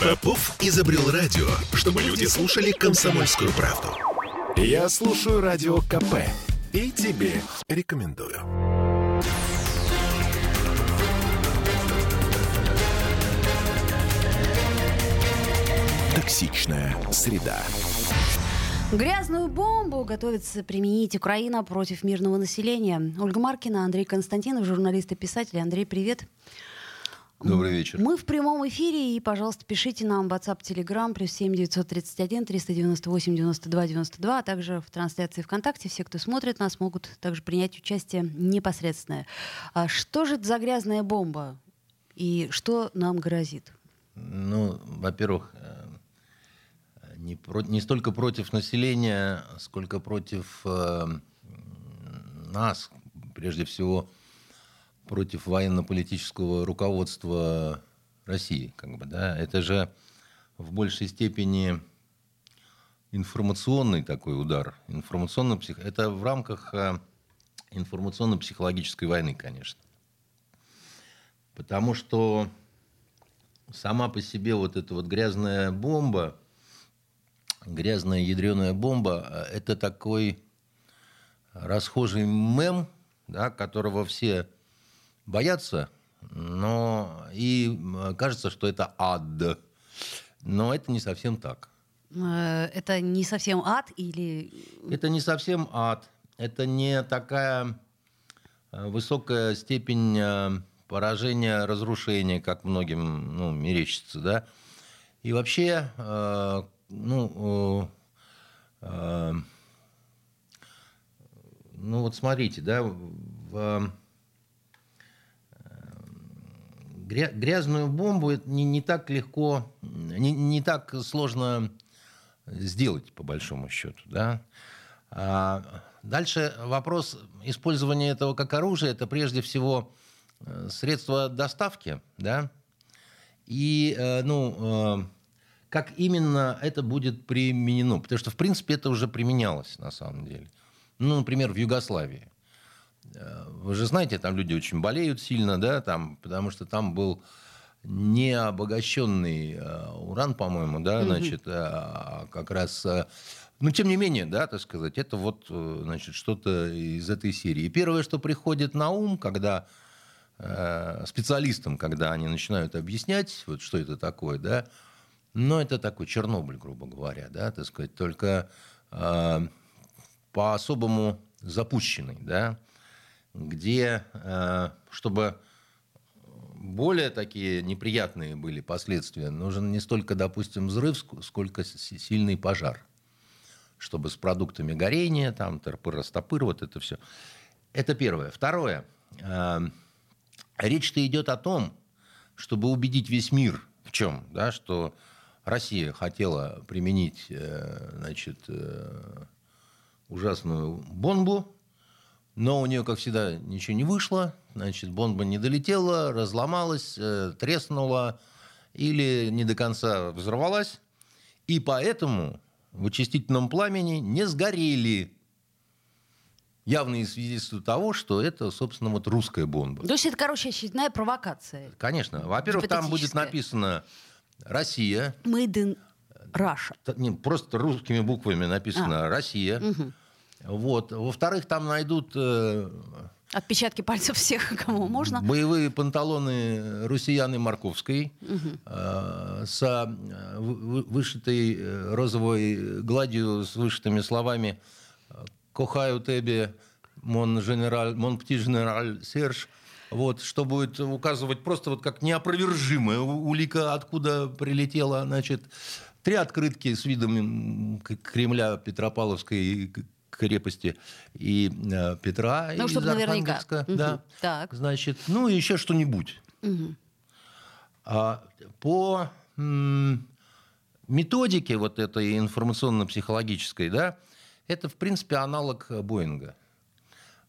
Попов изобрел радио, чтобы люди слушали комсомольскую правду. Я слушаю радио КП и тебе рекомендую. Токсичная среда. Грязную бомбу готовится применить Украина против мирного населения. Ольга Маркина, Андрей Константинов, журналист и писатель. Андрей, привет. Добрый вечер. Мы в прямом эфире, и, пожалуйста, пишите нам в WhatsApp, Telegram, плюс 7 931 398 92 92, а также в трансляции ВКонтакте. Все, кто смотрит нас, могут также принять участие непосредственное. А что же это за грязная бомба? И что нам грозит? Ну, во-первых, э, не, про, не столько против населения, сколько против э, нас, прежде всего, против военно-политического руководства России. Как бы, да? Это же в большей степени информационный такой удар. Информационно -псих... Это в рамках э, информационно-психологической войны, конечно. Потому что сама по себе вот эта вот грязная бомба, грязная ядреная бомба, э, это такой расхожий мем, да, которого все боятся, но и кажется, что это ад. Но это не совсем так. Э, это не совсем ад или... Это не совсем ад. Это не такая э, высокая степень э, поражения, разрушения, как многим ну, мерещится. Да? И вообще, ну, ну вот смотрите, да, в грязную бомбу не, не так легко, не, не так сложно сделать, по большому счету. Да? А дальше вопрос использования этого как оружия, это прежде всего э, средство доставки, да, и, э, ну, э, как именно это будет применено, потому что, в принципе, это уже применялось, на самом деле. Ну, например, в Югославии. Э, вы же знаете, там люди очень болеют сильно, да, там, потому что там был не обогащенный э, уран, по-моему, да, значит, а как раз... Э, ну, тем не менее, да, так сказать, это вот, значит, что-то из этой серии. И первое, что приходит на ум, когда специалистам, когда они начинают объяснять, вот что это такое, да, ну, это такой Чернобыль, грубо говоря, да, так сказать, только э, по-особому запущенный, да, где, э, чтобы более такие неприятные были последствия, нужен не столько, допустим, взрыв, сколько сильный пожар. Чтобы с продуктами горения, там, тырпыр-растопыр, вот это все. Это первое. Второе. Э, речь-то идет о том, чтобы убедить весь мир в чем, да, что Россия хотела применить э, значит, ужасную бомбу, но у нее, как всегда, ничего не вышло. Значит, бомба не долетела, разломалась, э, треснула или не до конца взорвалась. И поэтому в очистительном пламени не сгорели явные свидетельства того, что это, собственно, вот русская бомба. То есть это, короче, очередная провокация. Конечно. Во-первых, там будет написано «Россия». Made in Russia. Просто русскими буквами написано а. «Россия». Угу. Вот. Во-вторых, там найдут... Э, Отпечатки пальцев всех, кому можно. Боевые панталоны Русияны Марковской угу. э, с э, вышитой э, розовой гладью, с вышитыми словами «Кохаю тебе, мон, генераль, мон пти генераль Серж», вот, что будет указывать просто вот как неопровержимая улика, откуда прилетела, значит, три открытки с видом Кремля Петропавловской крепости и э, Петра ну, из Архангельска. Наверняка. Да. Угу. Так. Значит, ну и еще что-нибудь. Угу. А, по м- методике вот этой информационно-психологической, да, это, в принципе, аналог Боинга.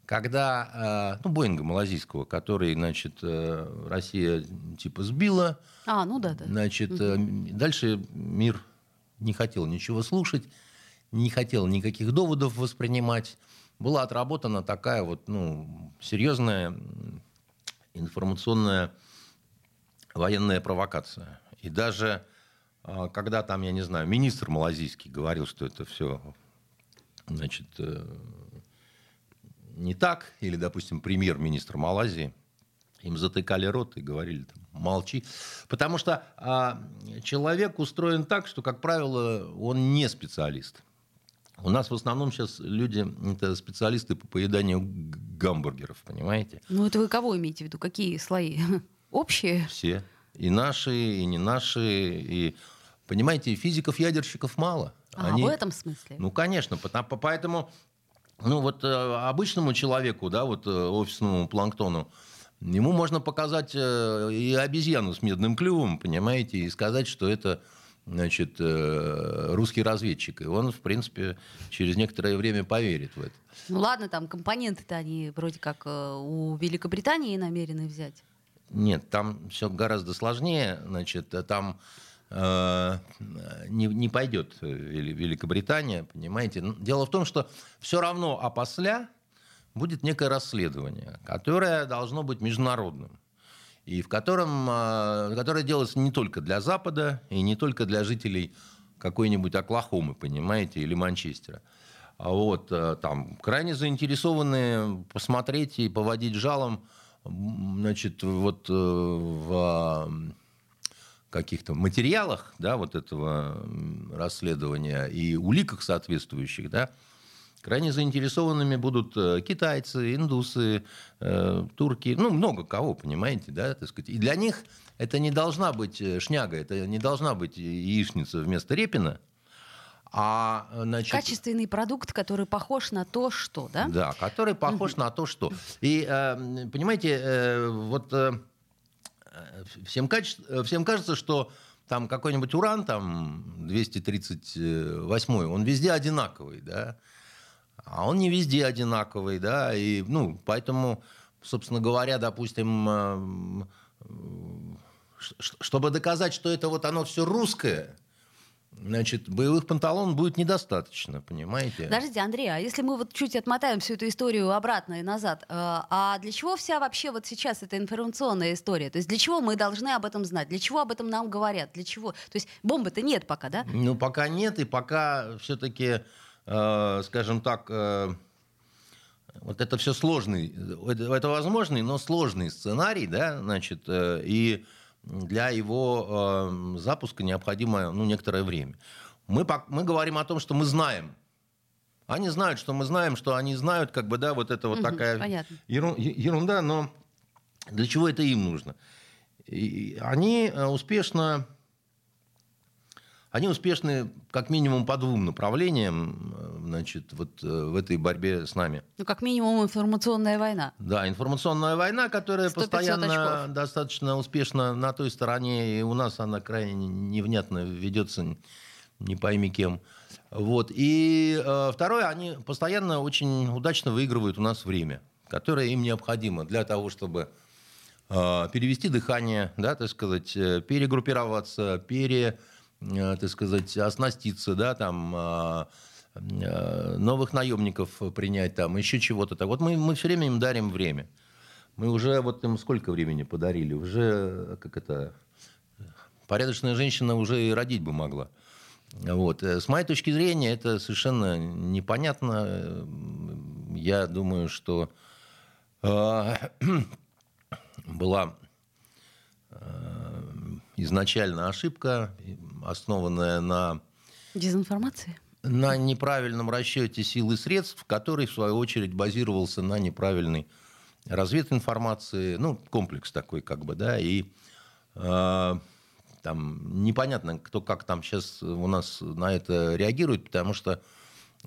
Когда, э, ну, Боинга малазийского, который, значит, э, Россия типа сбила. А, ну да, да. Значит, угу. дальше мир не хотел ничего слушать не хотел никаких доводов воспринимать. Была отработана такая вот, ну, серьезная информационная военная провокация. И даже а, когда там, я не знаю, министр малазийский говорил, что это все, значит, э, не так, или, допустим, премьер-министр Малайзии, им затыкали рот и говорили, там, молчи. Потому что а, человек устроен так, что, как правило, он не специалист. У нас в основном сейчас люди, это специалисты по поеданию гамбургеров, понимаете? Ну, это вы кого имеете в виду? Какие слои? Общие? Все. И наши, и не наши. И, понимаете, физиков-ядерщиков мало. А, Они, в этом смысле? Ну, конечно. Потому, поэтому ну, вот э, обычному человеку, да, вот э, офисному планктону, ему можно показать э, и обезьяну с медным клювом, понимаете, и сказать, что это значит, русский разведчик. И он, в принципе, через некоторое время поверит в это. Ну ладно, там компоненты-то они вроде как у Великобритании намерены взять. Нет, там все гораздо сложнее. Значит, там э, не, не пойдет Великобритания, понимаете. Дело в том, что все равно опосля будет некое расследование, которое должно быть международным. И в котором, э, которое делается не только для Запада и не только для жителей какой-нибудь Оклахомы, понимаете, или Манчестера. А вот э, там крайне заинтересованы посмотреть и поводить жалом значит, вот э, в каких-то материалах да, вот этого расследования и уликах соответствующих, да, крайне заинтересованными будут э, китайцы, индусы, э, турки, ну, много кого, понимаете, да, так сказать. И для них это не должна быть шняга, это не должна быть яичница вместо репина, а, значит, Качественный продукт, который похож на то, что, да? Да, который похож на то, что. И, э, понимаете, э, вот э, всем, каче... всем кажется, что там какой-нибудь уран, там 238, он везде одинаковый, да? А он не везде одинаковый, да? И, ну, поэтому, собственно говоря, допустим, чтобы доказать, что это вот оно все русское, значит, боевых панталон будет недостаточно, понимаете? Подождите, Андрей, а если мы вот чуть отмотаем всю эту историю обратно и назад, э, а для чего вся вообще вот сейчас эта информационная история? То есть для чего мы должны об этом знать? Для чего об этом нам говорят? Для чего? То есть бомбы-то нет пока, да? Ну, пока нет, и пока все-таки, скажем так, э, вот это все сложный, это, возможный, но сложный сценарий, да, значит, и для его э, запуска необходимо ну, некоторое время. Мы, мы говорим о том, что мы знаем. Они знают, что мы знаем, что они знают, как бы, да, вот это вот угу, такая понятно. ерунда, но для чего это им нужно? И они э, успешно они успешны как минимум по двум направлениям э, значит, вот, э, в этой борьбе с нами. Ну, как минимум информационная война. Да, информационная война, которая постоянно очков. достаточно успешна на той стороне, и у нас она крайне невнятно ведется, не пойми кем. Вот. И э, второе, они постоянно очень удачно выигрывают у нас время, которое им необходимо для того, чтобы э, перевести дыхание, да, так сказать, перегруппироваться, пере так сказать, оснаститься, да, там, а, э, новых наемников принять, там, еще чего-то. Так вот мы, мы все время им дарим время. Мы уже вот им сколько времени подарили? Уже, как это, порядочная женщина уже и родить бы могла. Вот. С моей точки зрения, это совершенно непонятно. Я думаю, что э, была изначально ошибка, основанная на... Дезинформации? На неправильном расчете сил и средств, который, в свою очередь, базировался на неправильной развединформации, ну, комплекс такой, как бы, да, и э, там непонятно, кто как там сейчас у нас на это реагирует, потому что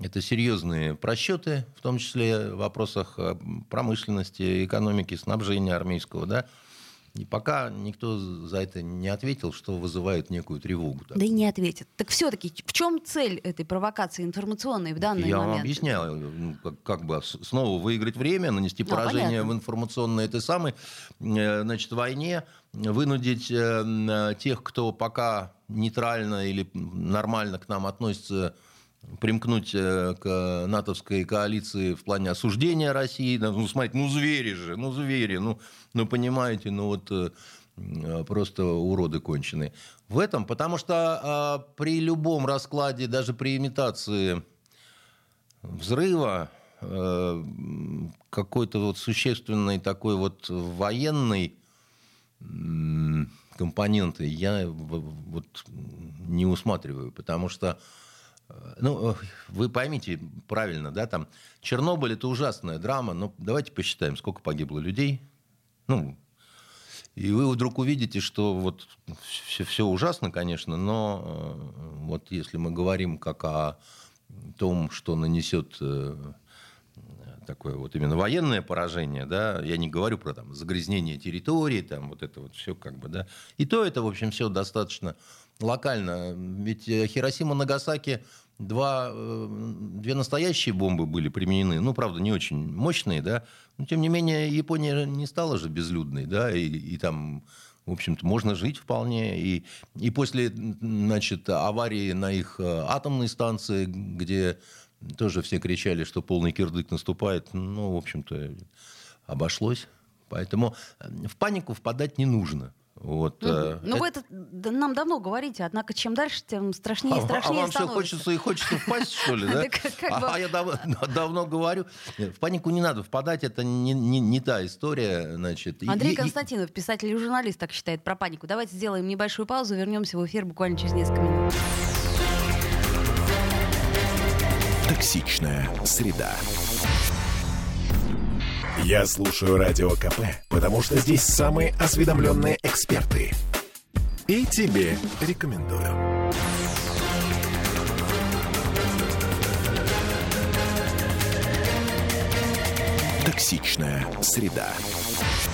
это серьезные просчеты, в том числе в вопросах промышленности, экономики, снабжения армейского, да, и пока никто за это не ответил, что вызывает некую тревогу. Так. Да и не ответит. Так все-таки в чем цель этой провокации информационной в данный Я момент? Я вам объясняю. Ну, как, как бы снова выиграть время, нанести а, поражение понятно. в информационной этой самой э, значит, войне, вынудить э, тех, кто пока нейтрально или нормально к нам относится, примкнуть э, к натовской коалиции в плане осуждения России. Ну, смотрите, ну звери же, ну звери, ну, ну понимаете, ну вот э, просто уроды конченые. В этом, потому что при любом раскладе, даже при имитации взрыва, какой-то вот существенный такой вот военный компоненты я вот не усматриваю, потому что ну, э, вы поймите правильно, да, там Чернобыль это ужасная драма, но давайте посчитаем, сколько погибло людей. Ну, и вы вдруг увидите, что вот все, все ужасно, конечно, но э, вот если мы говорим как о том, что нанесет такое вот именно военное поражение, да, я не говорю про там загрязнение территории, там вот это вот все как бы, да, и то это, в общем, все достаточно локально. Ведь э, Хиросима, Нагасаки, два, э, две настоящие бомбы были применены, ну, правда, не очень мощные, да, но, тем не менее, Япония не стала же безлюдной, да, и, и там в общем-то, можно жить вполне. И, и после значит, аварии на их э, атомной станции, где тоже все кричали, что полный кирдык наступает. Ну, в общем-то, обошлось. Поэтому в панику впадать не нужно. Вот, угу. э, ну, это... вы это нам давно говорите, однако чем дальше, тем страшнее и а, страшнее А вам все хочется и хочется впасть, что ли, да? А я давно говорю, в панику не надо впадать, это не та история, значит. Андрей Константинов, писатель и журналист, так считает про панику. Давайте сделаем небольшую паузу, вернемся в эфир буквально через несколько минут. Токсичная среда. Я слушаю Радио КП, потому что здесь самые осведомленные эксперты. И тебе рекомендую. Токсичная среда.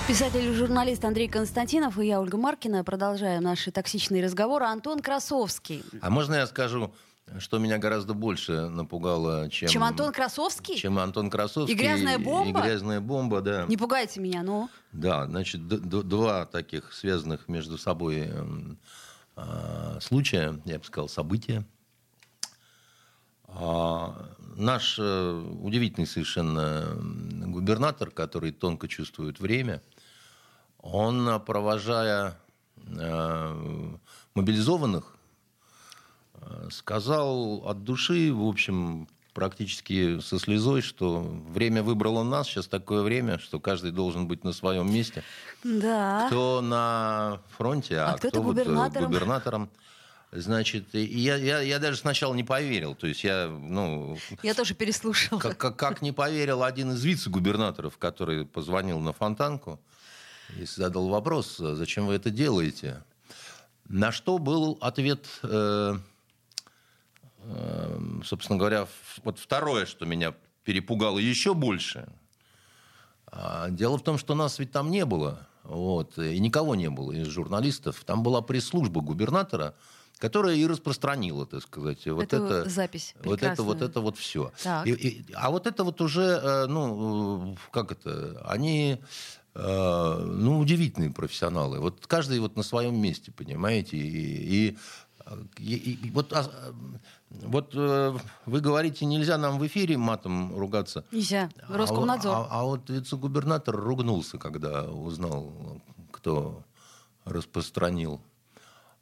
Писатель и журналист Андрей Константинов и я, Ольга Маркина, продолжаем наши токсичные разговоры. Антон Красовский. А можно я скажу что меня гораздо больше напугало, чем... Чем Антон Красовский? Чем Антон Красовский. И грязная бомба? И грязная бомба, да. Не пугайте меня, ну. Да, значит, два таких связанных между собой э, случая, я бы сказал, события. А, наш э, удивительный совершенно губернатор, который тонко чувствует время, он, провожая э, мобилизованных, сказал от души, в общем, практически со слезой, что время выбрало нас, сейчас такое время, что каждый должен быть на своем месте. Да. Кто на фронте, а, а кто, кто губернатором. Вот губернатором. Значит, я, я, я даже сначала не поверил. То есть я, ну... Я тоже переслушал. Как, как, как не поверил один из вице-губернаторов, который позвонил на Фонтанку и задал вопрос, зачем вы это делаете? На что был ответ э, собственно говоря, вот второе, что меня перепугало еще больше. А, дело в том, что нас ведь там не было. Вот, и никого не было из журналистов. Там была пресс-служба губернатора, которая и распространила, так сказать, вот Эту это, запись вот это, вот это вот все. И, и, а вот это вот уже, э, ну, как это, они, э, ну, удивительные профессионалы. Вот каждый вот на своем месте, понимаете, и, и и, и, вот, а, вот э, вы говорите, нельзя нам в эфире матом ругаться. Нельзя. Роскомнадзор. А, а, а вот вице-губернатор ругнулся, когда узнал, кто распространил а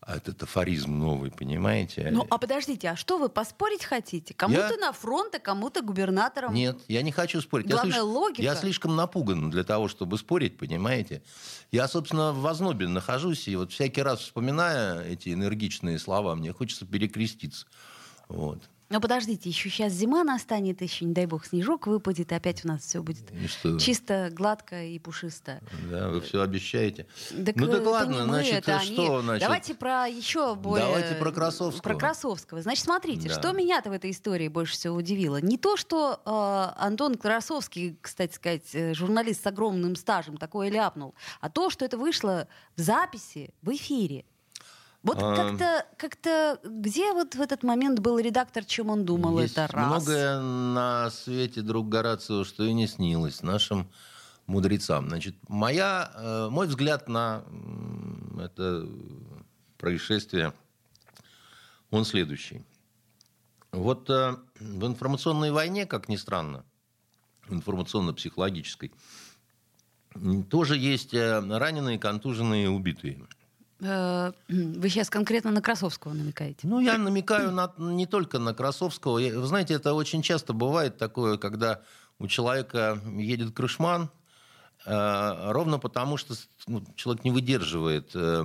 этот афоризм новый, понимаете? Ну, а подождите, а что вы поспорить хотите? Кому-то я... на фронт, а кому-то губернатором? Нет, я не хочу спорить. Главная я слиш... логика. Я слишком напуган для того, чтобы спорить, понимаете? Я, собственно, в ознобе нахожусь, и вот всякий раз вспоминая эти энергичные слова, мне хочется перекреститься. Вот. Но подождите, еще сейчас зима настанет, еще, не дай бог, снежок выпадет, и опять у нас все будет чисто, гладко и пушисто. Да, вы все обещаете. Так, ну так ладно, значит, это что, значит... Давайте про еще более... Давайте про Красовского. Про Красовского. Значит, смотрите, да. что меня-то в этой истории больше всего удивило. Не то, что э, Антон Красовский, кстати сказать, э, журналист с огромным стажем, такое ляпнул, а то, что это вышло в записи, в эфире. Вот а... как-то, как-то, где вот в этот момент был редактор, чем он думал, Есть это раз. многое на свете, друг Горацио, что и не снилось нашим мудрецам. Значит, моя, э, мой взгляд на это происшествие, он следующий. Вот э, в информационной войне, как ни странно, информационно-психологической, тоже есть э, раненые, контуженные, убитые. Э, вы сейчас конкретно на Красовского намекаете? Ну, я намекаю на, не только на Красовского. Вы знаете, это очень часто бывает такое, когда у человека едет крышман, э, ровно потому, что ну, человек не выдерживает э,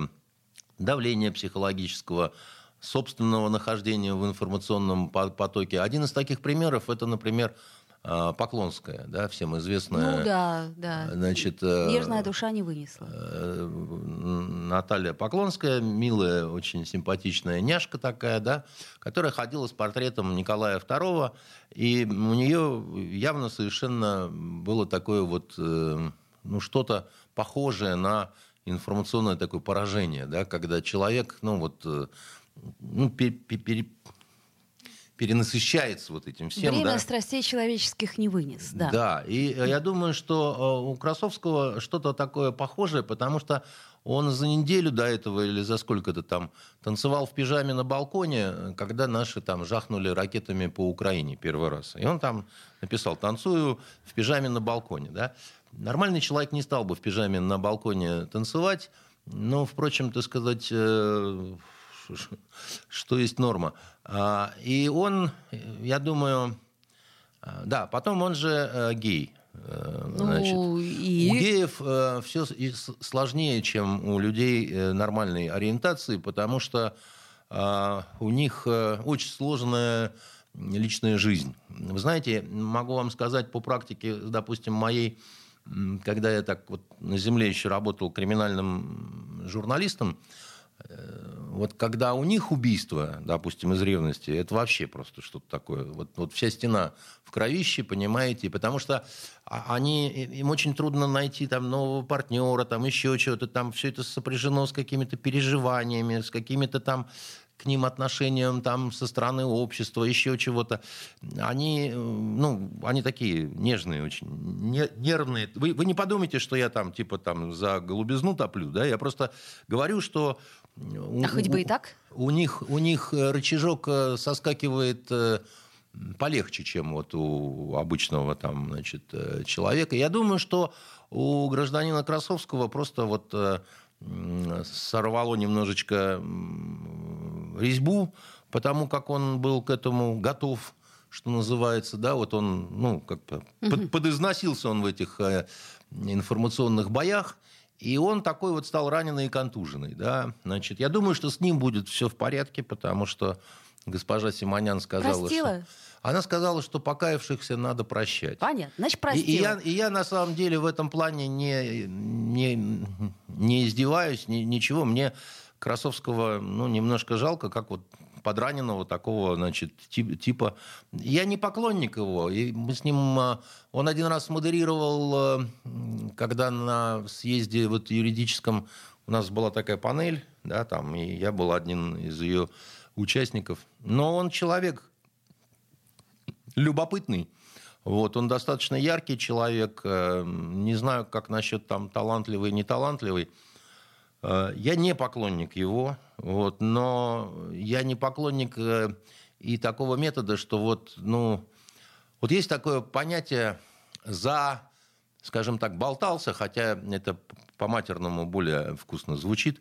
давления психологического, собственного нахождения в информационном потоке. Один из таких примеров это, например, Поклонская, да, всем известная. Ну да, да. Значит, э, Нежная душа не вынесла. Э, Наталья Поклонская, милая, очень симпатичная няшка такая, да, которая ходила с портретом Николая II, и у нее явно совершенно было такое вот, э, ну, что-то похожее на информационное такое поражение, да, когда человек, ну, вот, ну, пере, пере, перенасыщается вот этим всем. Время да. страстей человеческих не вынес, да. Да, и я думаю, что э, у Красовского что-то такое похожее, потому что он за неделю до этого или за сколько-то там танцевал в пижаме на балконе, когда наши там жахнули ракетами по Украине первый раз. И он там написал «танцую в пижаме на балконе». Да? Нормальный человек не стал бы в пижаме на балконе танцевать, но, впрочем, так сказать, э, что есть норма. А, и он, я думаю, а, да, потом он же э, гей. Э, ну, значит, и... У геев э, все сложнее, чем у людей нормальной ориентации, потому что а, у них очень сложная личная жизнь. Вы знаете, могу вам сказать по практике, допустим, моей, когда я так вот на земле еще работал криминальным журналистом, Э, вот когда у них убийство, допустим, из ревности, это вообще просто что-то такое. Вот, вот вся стена в кровище, понимаете, потому что а, они, им очень трудно найти там нового партнера, там еще чего-то, там все это сопряжено с какими-то переживаниями, с какими-то там к ним отношениям там со стороны общества, еще чего-то. Они, э, ну, они такие нежные очень, нервные. Вы, вы не подумайте, что я там типа там за голубизну топлю, да? Я просто говорю, что а хоть бы и так? У них, у них э, рычажок э, соскакивает э, полегче, чем вот у обычного там, значит, человека. Я думаю, что у гражданина Красовского просто вот сорвало немножечко резьбу, потому как он был к этому готов, что называется, да, вот он, ну, как бы угу. подизносился он в этих информационных боях, и он такой вот стал раненый и контуженный. Да? Значит, я думаю, что с ним будет все в порядке, потому что госпожа Симонян сказала, Простила? что... Она сказала, что покаявшихся надо прощать. Понятно, значит, простила. И, и, я, и я на самом деле в этом плане не, не, не издеваюсь, ни, ничего. Мне Красовского ну, немножко жалко, как вот подраненного такого, значит, типа... Я не поклонник его. И мы с ним... А, он один раз модерировал, а, когда на съезде вот юридическом у нас была такая панель, да, там, и я был один из ее участников. Но он человек любопытный. Вот, он достаточно яркий человек. Э, не знаю, как насчет там талантливый, не талантливый. Э, я не поклонник его, вот, но я не поклонник э, и такого метода, что вот, ну, вот есть такое понятие за, скажем так, болтался, хотя это по-матерному более вкусно звучит,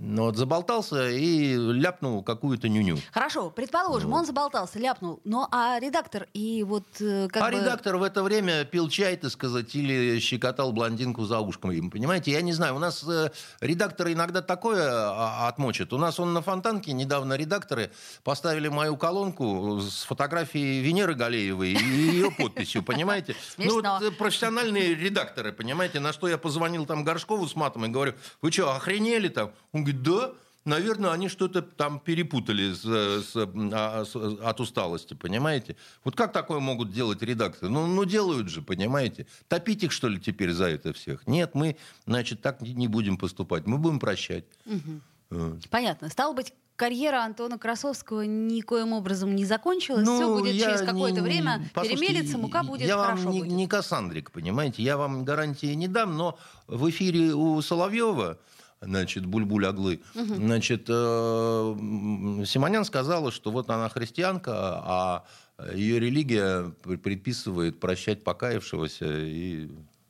ну, вот заболтался и ляпнул какую-то нюню. Хорошо, предположим, вот. он заболтался, ляпнул. Ну, а редактор и вот э, как А бы... редактор в это время пил чай, так сказать, или щекотал блондинку за ушком. Понимаете, я не знаю, у нас э, редакторы иногда такое а, отмочат. У нас он на Фонтанке недавно редакторы поставили мою колонку с фотографией Венеры Галеевой и ее подписью, понимаете? Ну, вот э, профессиональные редакторы, понимаете, на что я позвонил там Горшкову с матом и говорю, вы что, охренели там? Он говорит, да, наверное, они что-то там перепутали с, с, а, с, от усталости, понимаете? Вот как такое могут делать редакторы? Ну, ну, делают же, понимаете? Топить их, что ли, теперь за это всех? Нет, мы, значит, так не будем поступать. Мы будем прощать. Угу. Понятно. Стало быть, карьера Антона Красовского никоим образом не закончилась. Ну, Все будет через какое-то время перемелиться, мука будет я хорошо. Вам не, будет. не Кассандрик, понимаете? Я вам гарантии не дам, но в эфире у Соловьева значит, Бульбуль Аглы. Угу. Значит, э, Симонян сказала, что вот она христианка, а ее религия предписывает прощать покаявшегося и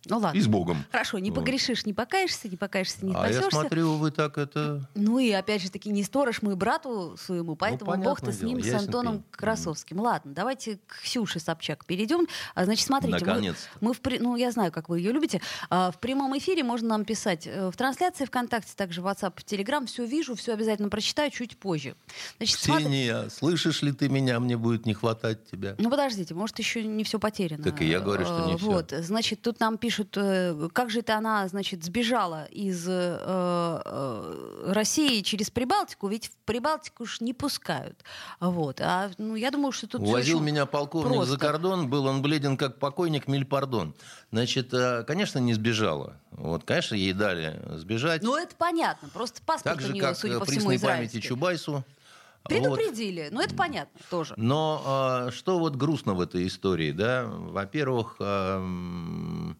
Ну ладно. И с Богом. Хорошо, не погрешишь, не покаешься, не покаешься, не А я спасешься. смотрю, вы так это... Ну и опять же таки не сторож мы брату своему, поэтому понятное бог ты с ним, с Антоном пень. Красовским. Ладно, давайте к Ксюше Собчак перейдем. А, Значит, смотрите, мы, мы в, ну я знаю, как вы ее любите. А, В прямом эфире можно нам писать э, в трансляции ВКонтакте, также в WhatsApp, в Telegram. Все вижу, все обязательно прочитаю чуть позже. Значит, смотри- Ксения, слышишь ли ты меня? Мне будет не хватать тебя. Ну подождите, может еще не все потеряно. Так и я говорю, что не Э, всё. Вот, значит, тут нам пишут, э, как же это она, значит, сбежала из э, э, России через Прибалтику, ведь в Прибалтику уж не пускают. Вот, а ну я думаю, что тут Увозил меня полковник за просто. кордон, был он бледен как покойник, миль пардон. Значит, э, конечно, не сбежала. Вот, конечно, ей дали сбежать. Ну это понятно, просто паспорт так у же, нее, как судя по всему, памяти израильский. Чубайсу. Вот. Предупредили, ну это понятно тоже. Но э, что вот грустно в этой истории, да? Во-первых, эм,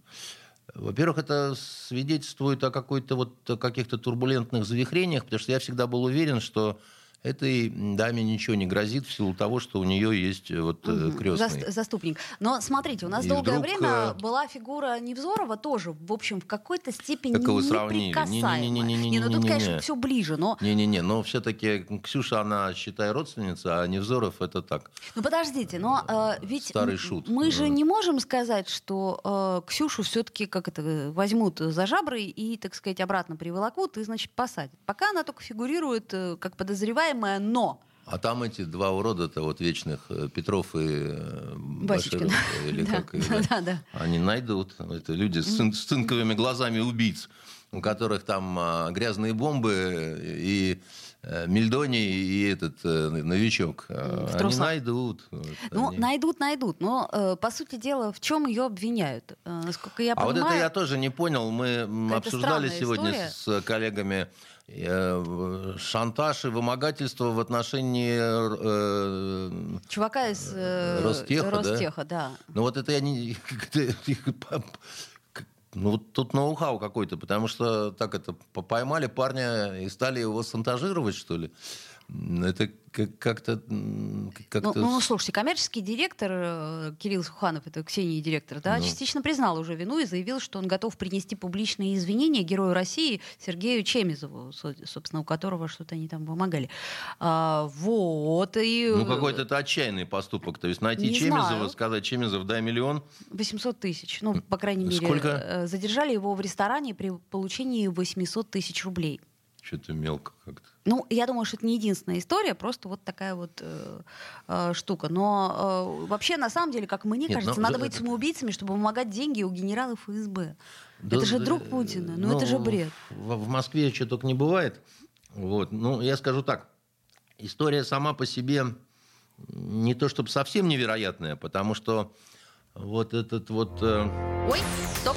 во-первых, это свидетельствует о какой-то вот о каких-то турбулентных завихрениях, потому что я всегда был уверен, что этой даме ничего не грозит в силу того, что у нее есть э, вот Мгм. крестный. Заст- заступник. Но смотрите, у нас И долгое вдруг, время э, была фигура Невзорова тоже, в общем, в какой-то степени Как вы сравнили? неприкасаемая. Не-не-не-не-не-не-не-не. Не, ну тут, конечно, все ближе, но... Не-не-не, но все-таки Ксюша, она, считай, родственница, а Невзоров это так. Ну подождите, но э, ведь Старый шут. мы же не можем сказать, что э, Ксюшу все-таки как это возьмут за жабры и, так сказать, обратно приволокут и, значит, посадят. Пока она только фигурирует как подозреваемая, но А там эти два урода-то вот вечных, э, Петров и э. Баширов, или Да, как да, да. да, да. Они найдут. Это люди с, цин- с цинковыми глазами убийц, у которых там а, грязные бомбы и э, Мельдоний и этот э, новичок. А, В Они найдут. Вот ну они. найдут, найдут. Но э, по сути дела, в чем ее обвиняют? Э, насколько я А вот понимаю, это я тоже не понял. Мы обсуждали сегодня история. с коллегами э, шантаж и вымогательство в отношении э, чувака из э, Ростеха, да? Ростеха, да. Ну вот это я не... Ну тут ноу-хау какой-то, потому что так это по- поймали парня и стали его шантажировать, что ли. Это как- как-то... м, Ну, ну, с- слушайте, коммерческий директор э, Кирилл Суханов, это Ксении директор, да, Ну. частично признал уже вину и заявил, что он готов принести публичные извинения герою России Сергею Чемизову, со- собственно, у которого что-то они там помогали. А, вот, и... Ну какой-то это отчаянный поступок. То есть найти Не Чемизова, знаю. сказать, Чемизов, дай миллион. 800 тысяч, ну, по крайней мере. Сколько? э, Задержали его в ресторане при получении 800 тысяч рублей. Что-то мелко как-то. Ну, я думаю, что это не единственная история, просто вот такая вот э, э, штука. Но э, вообще, на самом деле, как мне Нет, кажется, ну, надо за- быть самоубийцами, чтобы вымогать деньги у генералов ФСБ. Да, это же да, друг Путина. Ну, это же бред. В, в Москве что только не бывает. Вот. Ну, я скажу так. История сама по себе не то чтобы совсем невероятная, потому что вот этот вот... э, Ой, стоп.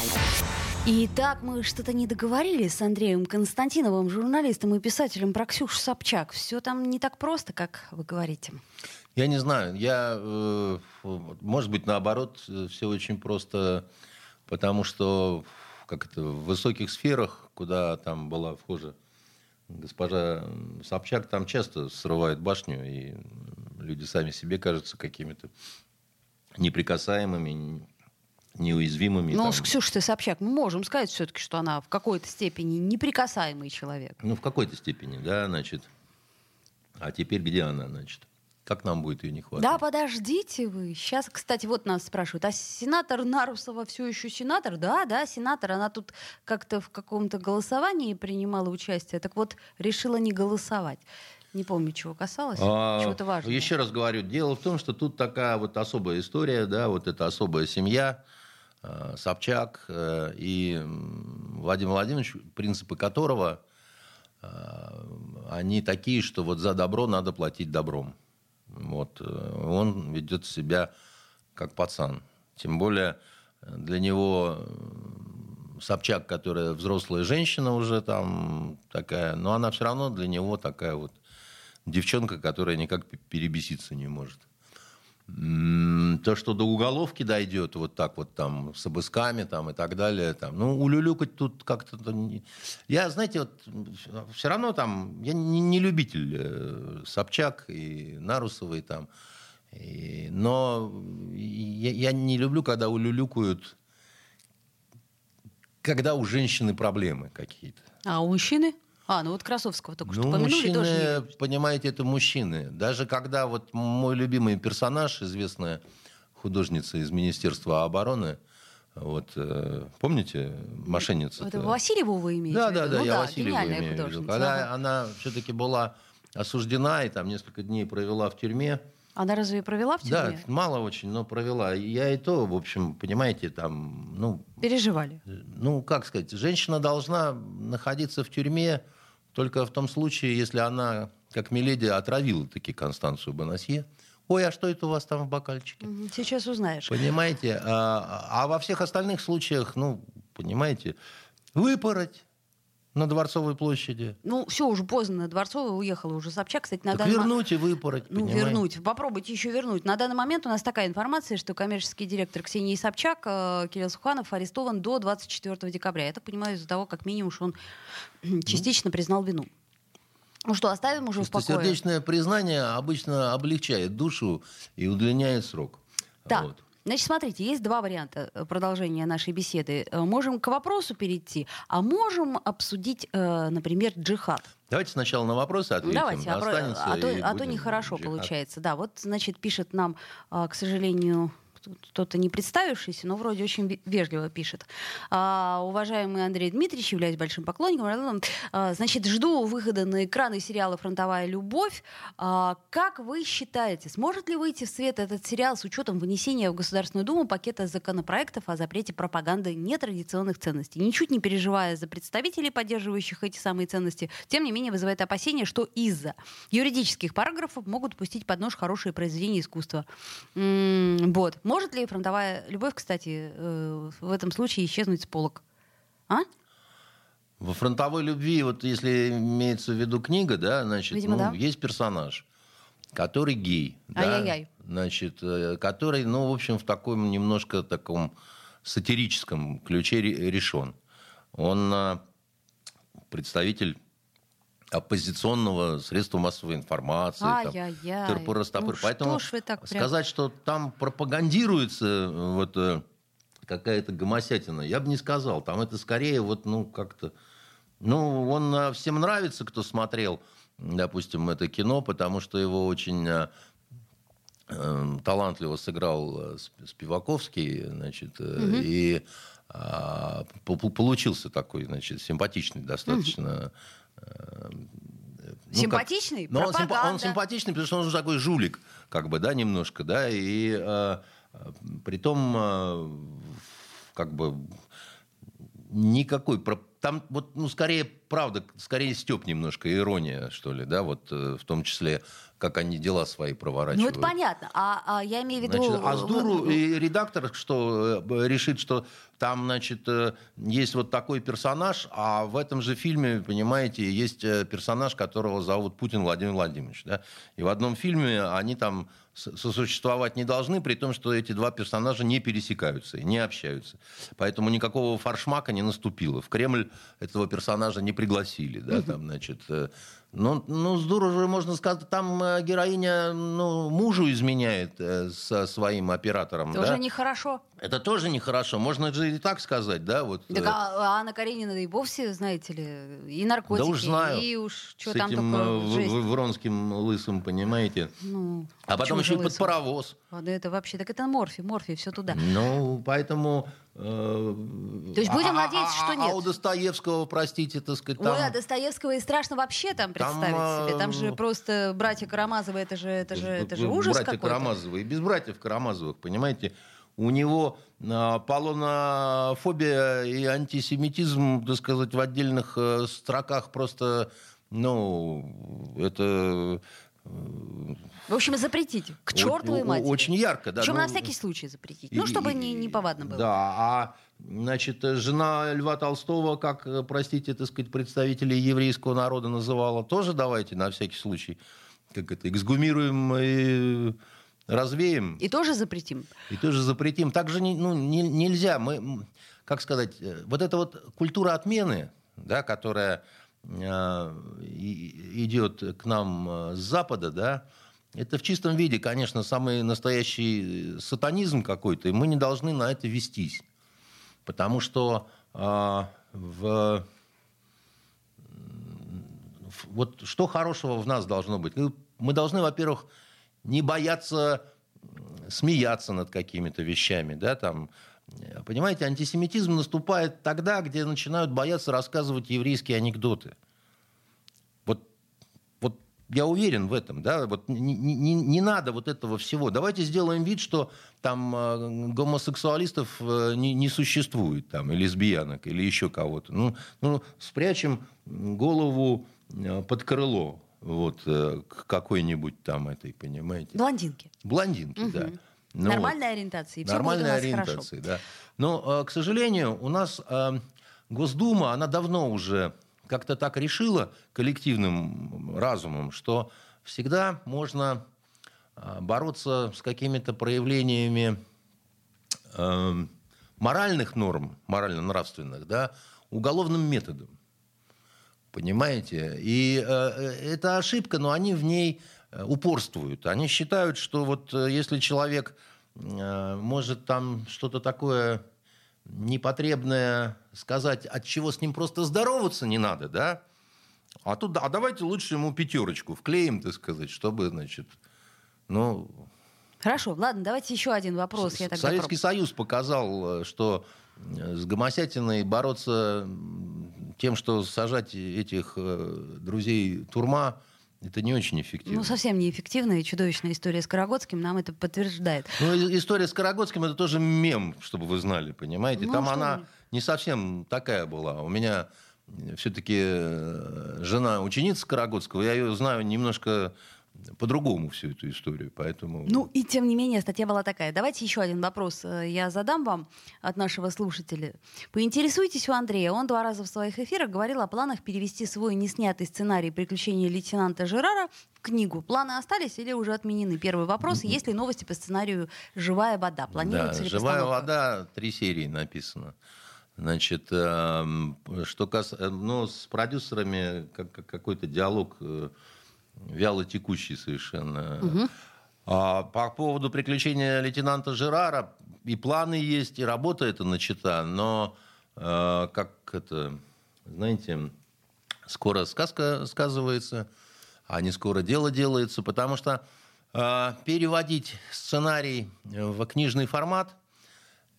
Итак, мы что-то не договорились с Андреем Константиновым, журналистом и писателем про Ксюшу Собчак. Все там не так просто, как вы говорите. Я не знаю, я, э, может быть, наоборот, все очень просто, потому что как это, в высоких сферах, куда там была вхожа госпожа Собчак, там часто срывают башню, и люди сами себе кажутся какими-то неприкасаемыми, неуязвимыми. Ну, там. с Ксюшей Собчак мы можем сказать все-таки, что она в какой-то степени неприкасаемый человек. Ну, в какой-то степени, да, значит. А теперь где она, значит? Как нам будет ее не хватать? Да, подождите вы. Сейчас, кстати, вот нас спрашивают, а сенатор Нарусова все еще сенатор? Да, да, сенатор. Она тут как-то в каком-то голосовании принимала участие. Так вот, решила не голосовать. Не помню, чего касалось. А, Чего-то важного. Еще раз говорю, дело в том, что тут такая вот особая история, да, вот эта особая семья, Собчак э, и Владимир Владимирович, принципы которого э, они такие, что вот за добро надо платить добром. Вот э, он ведет себя как пацан. Тем более э, для него э, Собчак, которая взрослая женщина уже там такая, но она все равно для него такая вот девчонка, которая никак перебеситься не может. То, что до уголовки дойдет, вот так вот там, с обысками там и так далее, там, ну, улюлюкать тут как-то... Я, знаете, вот все равно там, я не, не любитель э, Собчак и Нарусовой там, и, но я, я не люблю, когда улюлюкают, когда у женщины проблемы какие-то. А у мужчины? А, ну вот Красовского только ну, что помянули. Мужчины, тоже понимаете, это мужчины. Даже когда вот мой любимый персонаж, известная художница из Министерства обороны, вот, э, помните, мошенница? Это Васильеву вы имеете да, в виду? Да, да, ну, я да, Васильеву имею в виду. Когда ага. она все-таки была осуждена и там несколько дней провела в тюрьме, она разве провела в тюрьме? Да, мало очень, но провела. Я и то, в общем, понимаете, там, ну... Переживали. Ну, как сказать, женщина должна находиться в тюрьме только в том случае, если она, как Миледи, отравила таки Констанцию Бонасье. Ой, а что это у вас там в бокальчике? Сейчас узнаешь. Понимаете? А, а во всех остальных случаях, ну, понимаете, выпороть, на Дворцовой площади. Ну, все, уже поздно. На Дворцовой уехала уже Собчак. Кстати, на так данный вернуть и выпороть, Ну, понимаете? вернуть. Попробуйте еще вернуть. На данный момент у нас такая информация, что коммерческий директор Ксении Собчак, э, Кирилл Суханов, арестован до 24 декабря. Так понимаю, из-за того, как минимум, что он частично ну. признал вину. Ну что, оставим уже в покое? Сердечное признание обычно облегчает душу и удлиняет срок. Да. Вот. Значит, смотрите, есть два варианта э, продолжения нашей беседы. Э, можем к вопросу перейти, а можем обсудить, э, например, джихад. Давайте сначала на вопросы ответим. Давайте, а, а, то, а то нехорошо джихад. получается. Да, вот, значит, пишет нам, к сожалению, кто-то не представившийся, но вроде очень вежливо пишет. А, уважаемый Андрей Дмитриевич, являюсь большим поклонником. А, значит, жду выхода на экраны сериала «Фронтовая любовь». А, как вы считаете, сможет ли выйти в свет этот сериал с учетом вынесения в Государственную Думу пакета законопроектов о запрете пропаганды нетрадиционных ценностей? Ничуть не переживая за представителей, поддерживающих эти самые ценности, тем не менее вызывает опасение, что из-за юридических параграфов могут пустить под нож хорошие произведения искусства. М-м, вот. Может ли фронтовая любовь, кстати, э, в этом случае исчезнуть с полок? А? Во фронтовой любви, вот если имеется в виду книга, да, значит, Видимо, ну, да. есть персонаж, который гей, Ай-яй-яй. да, значит, э, который, ну, в общем, в таком немножко таком сатирическом ключе решен. Он э, представитель оппозиционного средства массовой информации. Ай-яй-яй. Ну, Поэтому что так сказать, что там пропагандируется вот, э, какая-то гомосятина, я бы не сказал. Там это скорее вот, ну, как-то... Ну, он э, всем нравится, кто смотрел, допустим, это кино, потому что его очень э, талантливо сыграл Спиваковский, значит, угу. и а, получился такой, значит, симпатичный достаточно угу Эм, ну, симпатичный? Как, но он, симпа, он симпатичный, потому что он уже такой жулик, как бы, да, немножко, да, и э, при том, э, как бы, никакой, там вот, ну, скорее, правда, скорее степ немножко, ирония, что ли, да, вот э, в том числе как они дела свои проворачивают. Ну, это понятно. А, а я имею в виду... Значит, а с дуру и редактор что э, решит, что там, значит, э, есть вот такой персонаж, а в этом же фильме, понимаете, есть э, персонаж, которого зовут Путин Владимир Владимирович. Да? И в одном фильме они там сосуществовать не должны, при том, что эти два персонажа не пересекаются и не общаются. Поэтому никакого фаршмака не наступило. В Кремль этого персонажа не пригласили. Да, там, значит, ну, ну, здорово же можно сказать, там э, героиня ну, мужу изменяет э, со своим оператором. Тоже да? нехорошо. Это тоже нехорошо. Можно же и так сказать, да? Вот, так, э... а, а Анна Каренина и вовсе, знаете ли, и наркотики, да уж знаю. и уж что С там этим такое жесть. Вронским лысым, понимаете? Ну, а потом еще и под паровоз. А, да это вообще, так это морфи, морфи, все туда. Ну, поэтому... Э, То есть будем а, надеяться, что нет. А у Достоевского, простите, так сказать, там... Ой, а Достоевского и страшно вообще там представить там, себе. Там же просто братья Карамазовы, это же, это же, это же ужас братья какой-то. Карамазовы. И без братьев Карамазовых, понимаете, у него а, полонофобия и антисемитизм, так сказать, в отдельных э, строках просто, ну, это В общем, запретить. К чертовой матери. Очень ярко, да. Причем ну, на всякий случай запретить. Ну, чтобы и, не, не повадно было. Да, а Значит, жена Льва Толстого, как, простите, так сказать, представителей еврейского народа называла, тоже давайте на всякий случай, как это, эксгумируем и развеем. И тоже запретим. И тоже запретим. Так же не, ну, не, нельзя. Мы, как сказать, вот эта вот культура отмены, да, которая э, идет к нам э, с Запада, да, это в чистом виде, конечно, самый настоящий сатанизм какой-то, и мы не должны на это вестись. Потому что э, в, вот что хорошего в нас должно быть? Ну, мы должны, во-первых, не бояться смеяться над какими-то вещами, да, там, понимаете, антисемитизм наступает тогда, где начинают бояться рассказывать еврейские анекдоты я уверен в этом, да, вот не, не, не надо вот этого всего. Давайте сделаем вид, что там э, гомосексуалистов э, не, не существует, там, и лесбиянок, или еще кого-то. Ну, ну, спрячем голову э, под крыло, вот, к какой-нибудь там этой, понимаете? Блондинки. Блондинки, угу. да. Ну, Нормальной вот. ориентации. Все Нормальной ориентации, хорошо. да. Но, к сожалению, у нас Госдума, она давно уже как-то так решила коллективным разумом, что всегда можно а, бороться с какими-то проявлениями э, моральных норм, морально-нравственных, да, уголовным методом. Понимаете? И э, это ошибка, но они в ней э, упорствуют. Они считают, что вот э, если человек э, может там что-то такое непотребное сказать, от чего с ним просто здороваться не надо, да? А тут, а давайте лучше ему пятерочку вклеим, так сказать, чтобы, значит, ну... Хорошо, ладно, давайте еще один вопрос. Я Советский проб... Союз показал, э, что э, с гомосятиной бороться тем, что сажать этих э, друзей турма, это не очень эффективно. Ну, совсем неэффективная и чудовищная история с Карагодским нам это подтверждает. Ну, история с Карагодским это тоже мем, чтобы вы знали, понимаете? Ну, Там она вы? Не совсем такая была. У меня все-таки э, жена ученица Карагодского, я ее знаю немножко по-другому всю эту историю, поэтому... Ну и тем не менее статья была такая. Давайте еще один вопрос э, я задам вам от нашего слушателя. Поинтересуйтесь у Андрея. Он два раза в своих эфирах говорил о планах перевести свой неснятый сценарий приключений лейтенанта Жерара в книгу. Планы остались или уже отменены? Первый вопрос. Есть ли новости по сценарию «Живая вода»? Планируется да, ли «Живая вода» три серии написано. Значит, э, что касается, ну, с продюсерами как, какой-то диалог э, вяло текущий совершенно. Угу. А по поводу приключения лейтенанта Жерара и планы есть, и работа это начата, но э, как это, знаете, скоро сказка сказывается, а не скоро дело делается, потому что э, переводить сценарий в книжный формат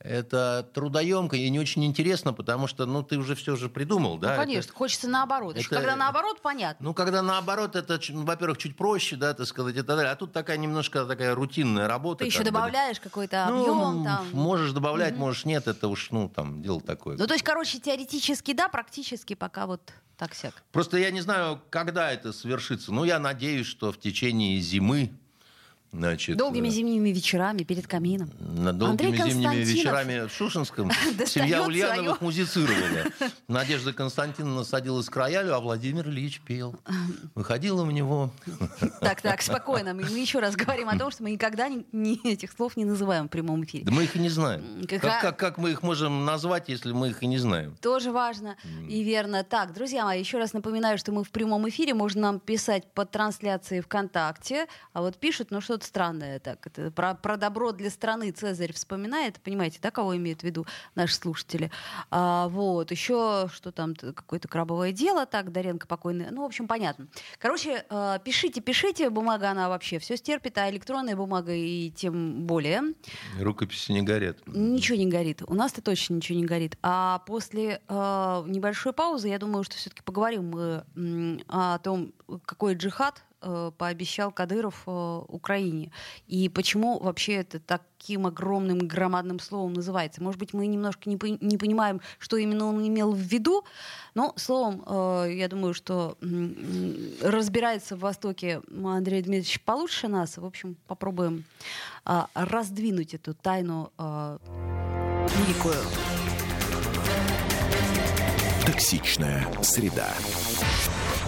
это трудоемко и не очень интересно, потому что, ну, ты уже все же придумал, да? Ну, конечно, это, хочется наоборот. Это, когда наоборот, понятно. Ну, когда наоборот, это, ну, во-первых, чуть проще, да, так сказать, и так далее. А тут такая немножко такая рутинная работа. Ты еще добавляешь какой-то объем ну, там. Можешь добавлять, угу. можешь нет, это уж, ну, там, дело такое. Ну, то есть, короче, теоретически да, практически пока вот так сяк. Просто я не знаю, когда это свершится. Ну, я надеюсь, что в течение зимы Значит, долгими э, зимними вечерами перед камином. На долгими зимними вечерами в Шушинском семья Ульяновых свое. музицировала. Надежда Константиновна садилась к роялю, а Владимир Ильич пел. Выходила в него. Так, так, спокойно. Мы еще раз говорим о том, что мы никогда ни этих слов не называем в прямом эфире. Да мы их и не знаем. Как, как, как мы их можем назвать, если мы их и не знаем? Тоже важно и верно. Так, друзья мои, еще раз напоминаю, что мы в прямом эфире. Можно нам писать под трансляцией ВКонтакте. А вот пишут, ну что что-то странное так. Это про, про добро для страны Цезарь вспоминает, понимаете, да, кого имеют в виду наши слушатели. А, вот, еще что там, какое-то крабовое дело, так, Даренко покойный. Ну, в общем, понятно. Короче, э, пишите, пишите, бумага она вообще все стерпит, а электронная бумага и тем более. Рукописи не горят. Ничего не горит. У нас-то точно ничего не горит. А после э, небольшой паузы, я думаю, что все-таки поговорим мы о том, какой джихад пообещал Кадыров э, Украине? И почему вообще это таким огромным громадным словом называется? Может быть, мы немножко не, не понимаем, что именно он имел в виду, но словом, э, я думаю, что э, разбирается в Востоке Андрей Дмитриевич получше нас. В общем, попробуем э, раздвинуть эту тайну э, великую. Токсичная среда.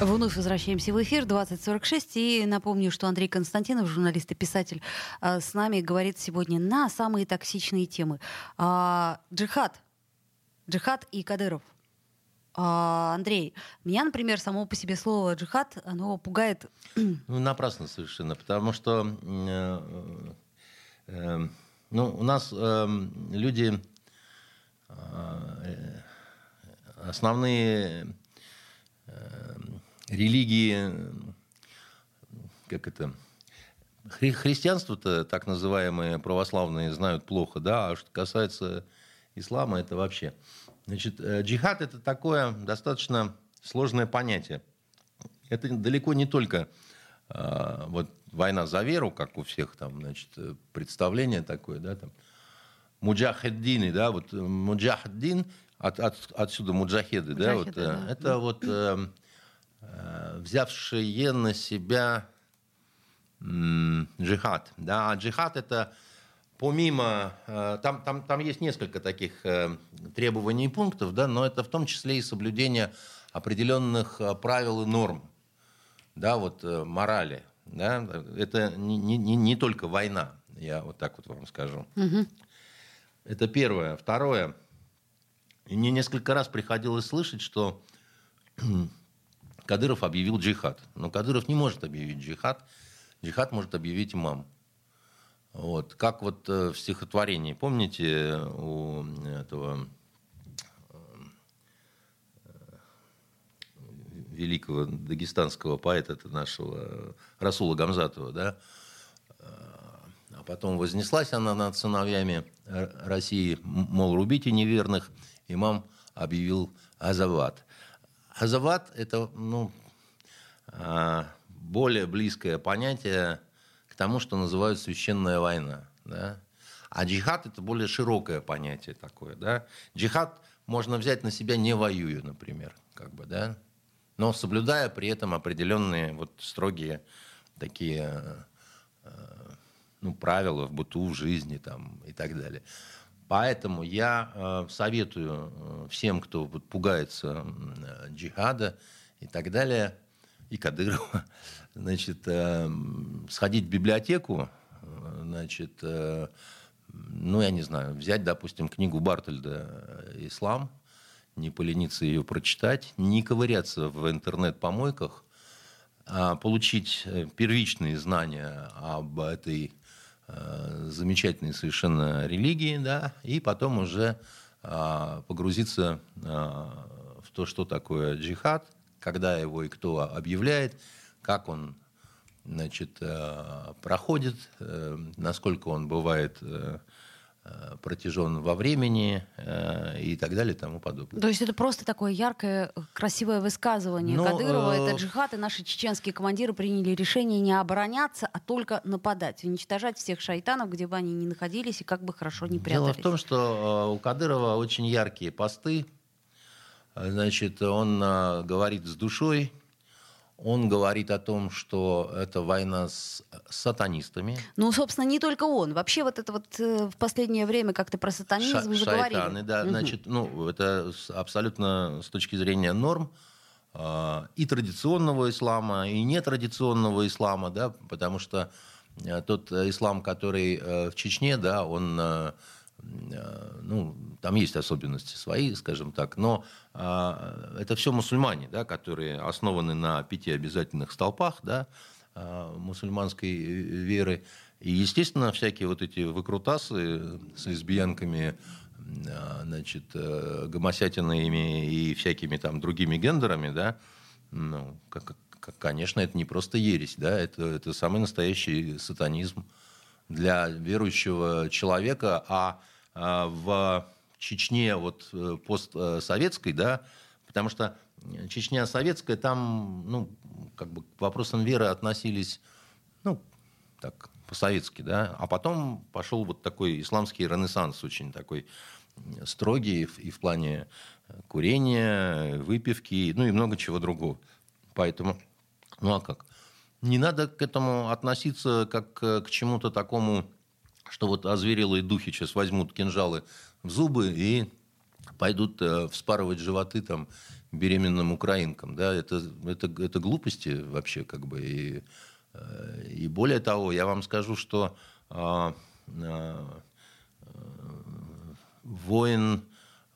Вновь возвращаемся в эфир 2046. И напомню, что Андрей Константинов, журналист и писатель, э, с нами говорит сегодня на самые токсичные темы. А, джихад. Джихад и Кадыров. А, Андрей, меня, например, само по себе слово джихад, оно пугает... Ну, напрасно совершенно, потому что э, э, ну, у нас э, люди э, основные э, религии, как это, хри христианство-то так называемые православные знают плохо, да, а что касается ислама, это вообще. Значит, э, джихад это такое достаточно сложное понятие. Это далеко не только э, вот война за веру, как у всех там, значит, представление такое, да, там, муджахеддины, да, вот муджахеддин, от, от, отсюда муджахеды, да, вот, да. это вот э, Э, взявшие на себя джихад. Да? А джихад это помимо, э, там, там, там есть несколько таких э, требований и пунктов, да, но это в том числе и соблюдение определенных правил и норм, да, вот морали. Да? Это не, не, не только война, я вот так вот вам скажу. Угу. Это первое. Второе. Мне несколько раз приходилось слышать, что Кадыров объявил джихад. Но Кадыров не может объявить джихад. Джихад может объявить имам. Вот. Как вот э, в стихотворении, помните, у этого э, великого дагестанского поэта нашего Расула Гамзатова, да? А потом вознеслась она над сыновьями России, мол, рубите неверных, имам объявил Азават. Азават – это ну, а, более близкое понятие к тому, что называют священная война. Да? А джихад – это более широкое понятие такое. Да? Джихад можно взять на себя не воюя, например, как бы, да? но соблюдая при этом определенные вот строгие такие э, ну, правила в быту, в жизни там, и так далее. Поэтому я э, советую э, всем, кто пугается джихада и так далее, и Кадырова, значит, э, сходить в библиотеку, значит, ну, я не знаю, взять, допустим, книгу Бартольда «Ислам», не полениться ее прочитать, не ковыряться в интернет-помойках, а получить первичные знания об этой замечательной совершенно религии, да, и потом уже а, погрузиться а, в то, что такое джихад, когда его и кто объявляет, как он значит, э, проходит, э, насколько он бывает Э, протяжен во времени э, и так далее и тому подобное. То есть это просто такое яркое, красивое высказывание Но, ну, Кадырова, э... это джихад, и наши чеченские командиры приняли решение не обороняться, а только нападать, уничтожать всех шайтанов, где бы они ни находились и как бы хорошо не прятались. Дело в том, что э, у Кадырова очень яркие посты, значит, он говорит с душой, он говорит о том, что это война с сатанистами. Ну, собственно, не только он. Вообще вот это вот э, в последнее время как-то про сатанизм Ша- заговорили. Шайтаны, да. Угу. Значит, ну, это абсолютно с точки зрения норм э, и традиционного ислама, и нетрадиционного ислама, да, потому что э, тот ислам, который э, в Чечне, да, он... Э, Э, ну, там есть особенности свои, скажем так, но а, это все мусульмане, да, которые основаны на пяти обязательных столпах да, а, мусульманской веры. И, естественно, всякие вот эти выкрутасы с лесбиянками, значит, гомосятинами и всякими там другими гендерами, да, ну, как, конечно, это не просто ересь, да, это, это самый настоящий сатанизм для верующего человека, а, а в Чечне вот э, постсоветской, да, потому что Чечня советская, там, ну, как бы к вопросам веры относились, ну, так, по-советски, да, а потом пошел вот такой исламский ренессанс, очень такой строгий и в плане курения, выпивки, ну и много чего другого. Поэтому, ну а как? Не надо к этому относиться как к чему-то такому, что вот озверелые духи сейчас возьмут кинжалы в зубы и пойдут э, вспарывать животы там беременным украинкам. Да? Это, это, это глупости вообще как бы. И, э, и более того, я вам скажу, что а, а, воин,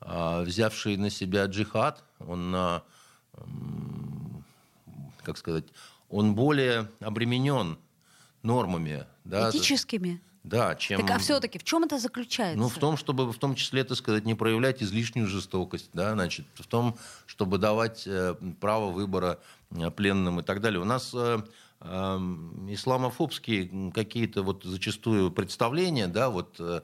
а, взявший на себя джихад, он, а, как сказать, он более обременен нормами. Да, Этическими? Да, чем... Так а все-таки в чем это заключается? Ну, в том, чтобы в том числе, так сказать, не проявлять излишнюю жестокость, да, значит, в том, чтобы давать э, право выбора э, пленным и так далее. У нас э, э, исламофобские какие-то вот зачастую представления, да, вот, э,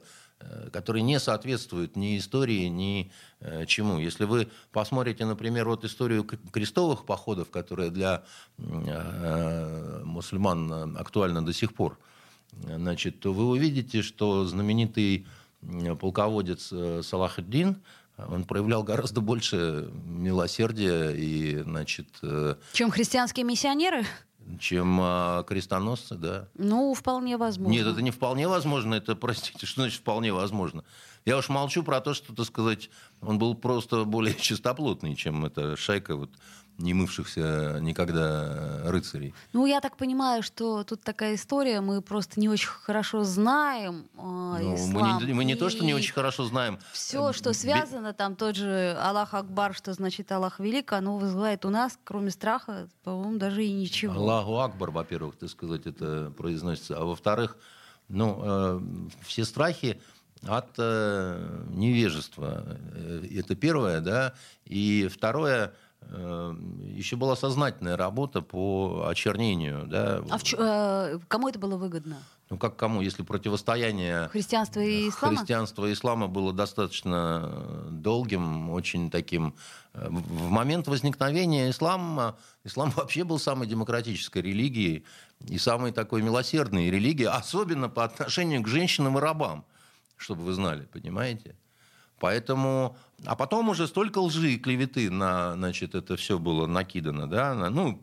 которые не соответствуют ни истории, ни э, чему. Если вы посмотрите, например, вот историю крестовых походов, которая для э, мусульман актуальна до сих пор, значит, то вы увидите, что знаменитый полководец э, Салахаддин, он проявлял гораздо больше милосердия и, значит... Э, чем христианские миссионеры? Чем а, крестоносцы, да. Ну, вполне возможно. Нет, это не вполне возможно, это, простите, что значит вполне возможно? Я уж молчу про то, что, так сказать, он был просто более чистоплотный, чем эта шайка вот не мывшихся никогда рыцарей. Ну, я так понимаю, что тут такая история, мы просто не очень хорошо знаем э, ну, ислам. Мы не, мы не то, что не очень хорошо знаем. Все, что связано, там тот же Аллах Акбар, что значит Аллах Велик, оно вызывает у нас, кроме страха, по-моему, даже и ничего. Аллаху Акбар, во-первых, ты сказать, это произносится. А во-вторых, ну, э, все страхи от э, невежества. Э, это первое, да. И второе, Э, еще была сознательная работа по очернению. Да. А в э, кому это было выгодно? Ну как кому, если противостояние христианства и ислама, христианства и ислама было достаточно долгим, очень таким. Э, в момент возникновения ислама, ислам вообще был самой демократической религией и самой такой милосердной религией, особенно по отношению к женщинам и рабам, чтобы вы знали, понимаете? Поэтому, а потом уже столько лжи и клеветы на, значит, это все было накидано, да, на, ну,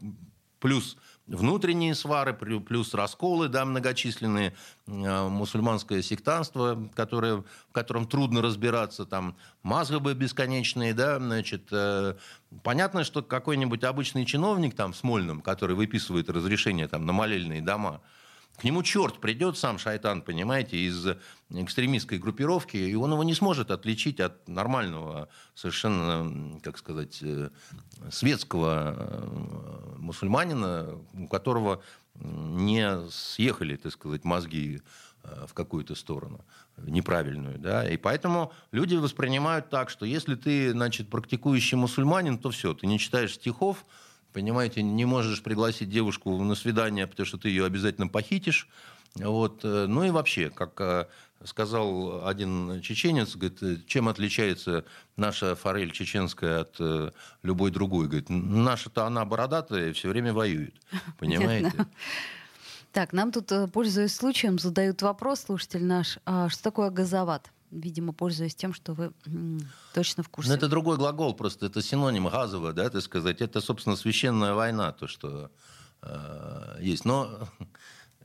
плюс внутренние свары, плюс расколы, да, многочисленные, э, мусульманское сектанство, которое, в котором трудно разбираться, там, мазгабы бесконечные, да, значит, э, понятно, что какой-нибудь обычный чиновник там в Смольном, который выписывает разрешение там на молельные дома, к нему черт придет, сам шайтан, понимаете, из экстремистской группировки, и он его не сможет отличить от нормального, совершенно, как сказать, э, светского э, мусульманина, у которого не съехали, так сказать, мозги э, в какую-то сторону неправильную, да, и поэтому люди воспринимают так, что если ты, значит, практикующий мусульманин, то все, ты не читаешь стихов, понимаете, не можешь пригласить девушку на свидание, потому что ты ее обязательно похитишь. Вот. Э, ну и вообще, как э, сказал один чеченец, говорит, чем отличается наша форель чеченская от э, любой другой? Говорит, наша-то она бородатая и все время воюет. Понимаете? Так, нам тут, пользуясь случаем, задают вопрос, слушатель наш, а что такое газоват? Видимо, пользуясь тем, что вы точно в курсе. Но это другой глагол, просто это синоним газового, да, так сказать. Это, собственно, священная война, то, что э, есть. Но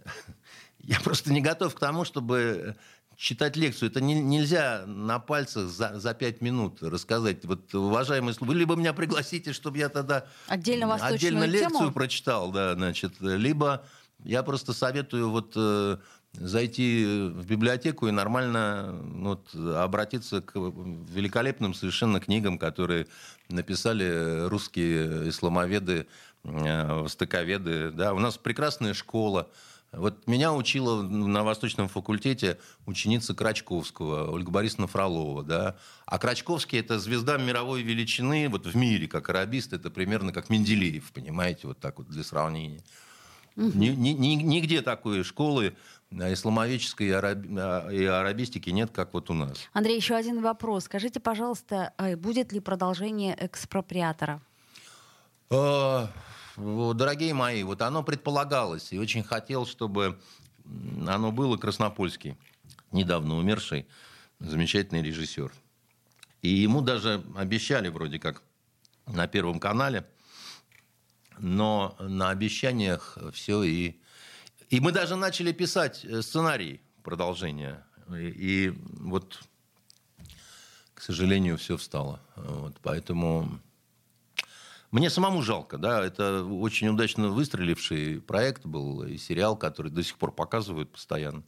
я просто не готов к тому, чтобы читать лекцию. Это не, нельзя на пальцах за, за пять минут рассказать. Вот, уважаемые вы либо меня пригласите, чтобы я тогда отдельно, отдельно лекцию тему? прочитал, да, значит, либо я просто советую вот э, зайти в библиотеку и нормально ну, вот, обратиться к великолепным совершенно книгам, которые написали русские исламоведы, э, востоковеды. Да. У нас прекрасная школа Вот меня учила на Восточном факультете ученица Крачковского, Ольга Борисовна Фролова, да. А Крачковский это звезда мировой величины, вот в мире, как арабист, это примерно как Менделеев, понимаете, вот так вот для сравнения. Угу. Ни, ни, нигде такой школы исламоведческой и, араб... и арабистики нет, как вот у нас. Андрей, еще один вопрос. Скажите, пожалуйста, а будет ли продолжение экспроприатора? А, дорогие мои, вот оно предполагалось, и очень хотел, чтобы оно было Краснопольский, недавно умерший, замечательный режиссер. И ему даже обещали вроде как на Первом канале, но на обещаниях все и... И мы даже начали писать э, сценарий продолжения. И, и вот, к сожалению, все встало. Вот, поэтому мне самому жалко, да, это очень удачно выстреливший проект был, и сериал, который до сих пор показывают постоянно.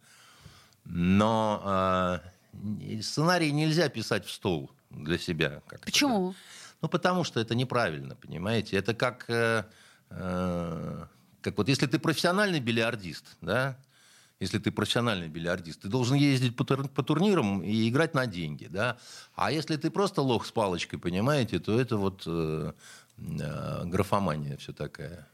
Но э, сценарий нельзя писать в стол для себя. Как Почему? Ну, потому что это неправильно, понимаете? Это как, э, э, как вот если ты профессиональный бильярдист, да, если ты профессиональный бильярдист, ты должен ездить по, тур, по турнирам и играть на деньги, да. А если ты просто лох с палочкой, понимаете, то это вот э, Э, графомания все такая.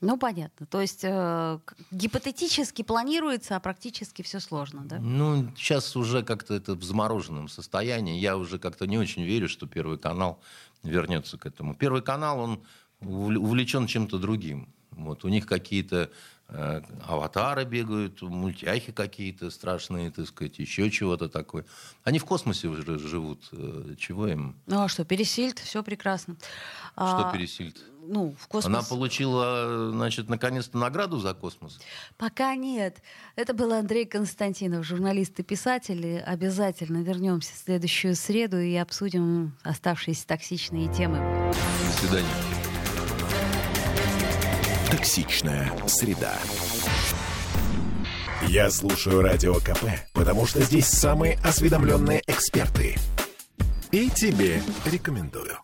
Ну, понятно. То есть э, гипотетически планируется, а практически все сложно, да? Ну, сейчас уже как-то это в замороженном состоянии. Я уже как-то не очень верю, что Первый канал вернется к этому. Первый канал, он увлечен чем-то другим. Вот, у них какие-то э, аватары бегают, мультяхи какие-то страшные, так сказать, еще чего-то такое. Они в космосе уже живут. Э, чего им? Ну а что, пересильд, все прекрасно. Что а, пересильд? Ну, в космос. Она получила, значит, наконец-то награду за космос? Пока нет. Это был Андрей Константинов, журналист и писатель. Обязательно вернемся в следующую среду и обсудим оставшиеся токсичные темы. До свидания. Токсичная среда. Я слушаю радио КП, потому что здесь самые осведомленные эксперты. И тебе рекомендую.